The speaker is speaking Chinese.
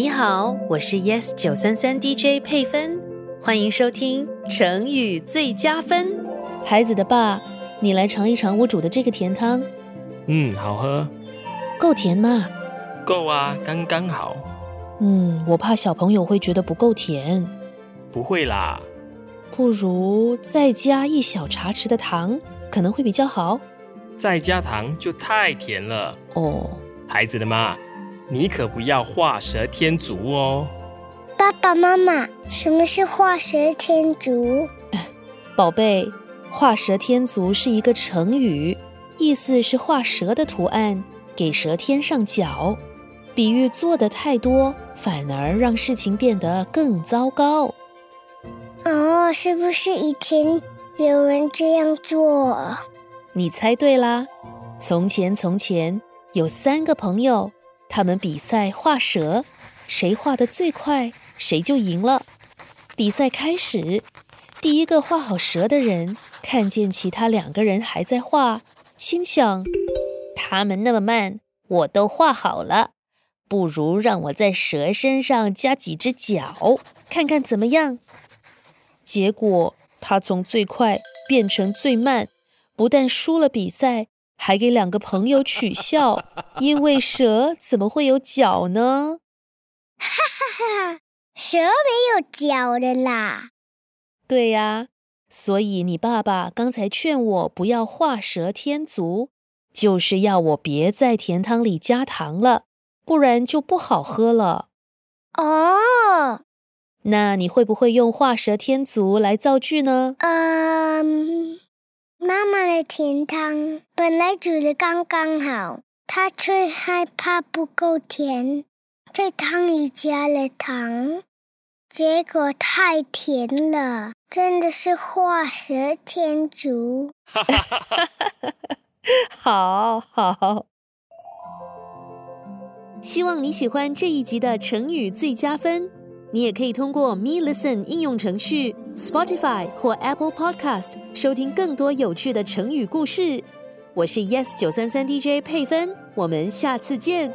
你好，我是 Yes 九三三 DJ 佩芬，欢迎收听成语最佳分。孩子的爸，你来尝一尝我煮的这个甜汤，嗯，好喝，够甜吗？够啊，刚刚好。嗯，我怕小朋友会觉得不够甜，不会啦，不如再加一小茶匙的糖，可能会比较好。再加糖就太甜了。哦，孩子的妈，你可不要画蛇添足哦。爸爸妈妈，什么是画蛇添足？宝贝，画蛇添足是一个成语，意思是画蛇的图案，给蛇添上脚，比喻做的太多，反而让事情变得更糟糕。哦，是不是以前有人这样做？你猜对啦！从前从前有三个朋友，他们比赛画蛇，谁画的最快，谁就赢了。比赛开始，第一个画好蛇的人看见其他两个人还在画，心想：他们那么慢，我都画好了，不如让我在蛇身上加几只脚，看看怎么样。结果他从最快变成最慢。不但输了比赛，还给两个朋友取笑，因为蛇怎么会有脚呢？哈哈哈，蛇没有脚的啦。对呀，所以你爸爸刚才劝我不要画蛇添足，就是要我别在甜汤里加糖了，不然就不好喝了。哦，那你会不会用画蛇添足来造句呢？嗯。妈妈的甜汤本来煮的刚刚好，她却害怕不够甜，在汤里加了糖，结果太甜了，真的是画蛇添足。哈哈哈哈哈好好，希望你喜欢这一集的成语最佳分。你也可以通过 Me Listen 应用程序、Spotify 或 Apple Podcast 收听更多有趣的成语故事。我是 Yes 九三三 DJ 佩芬，我们下次见。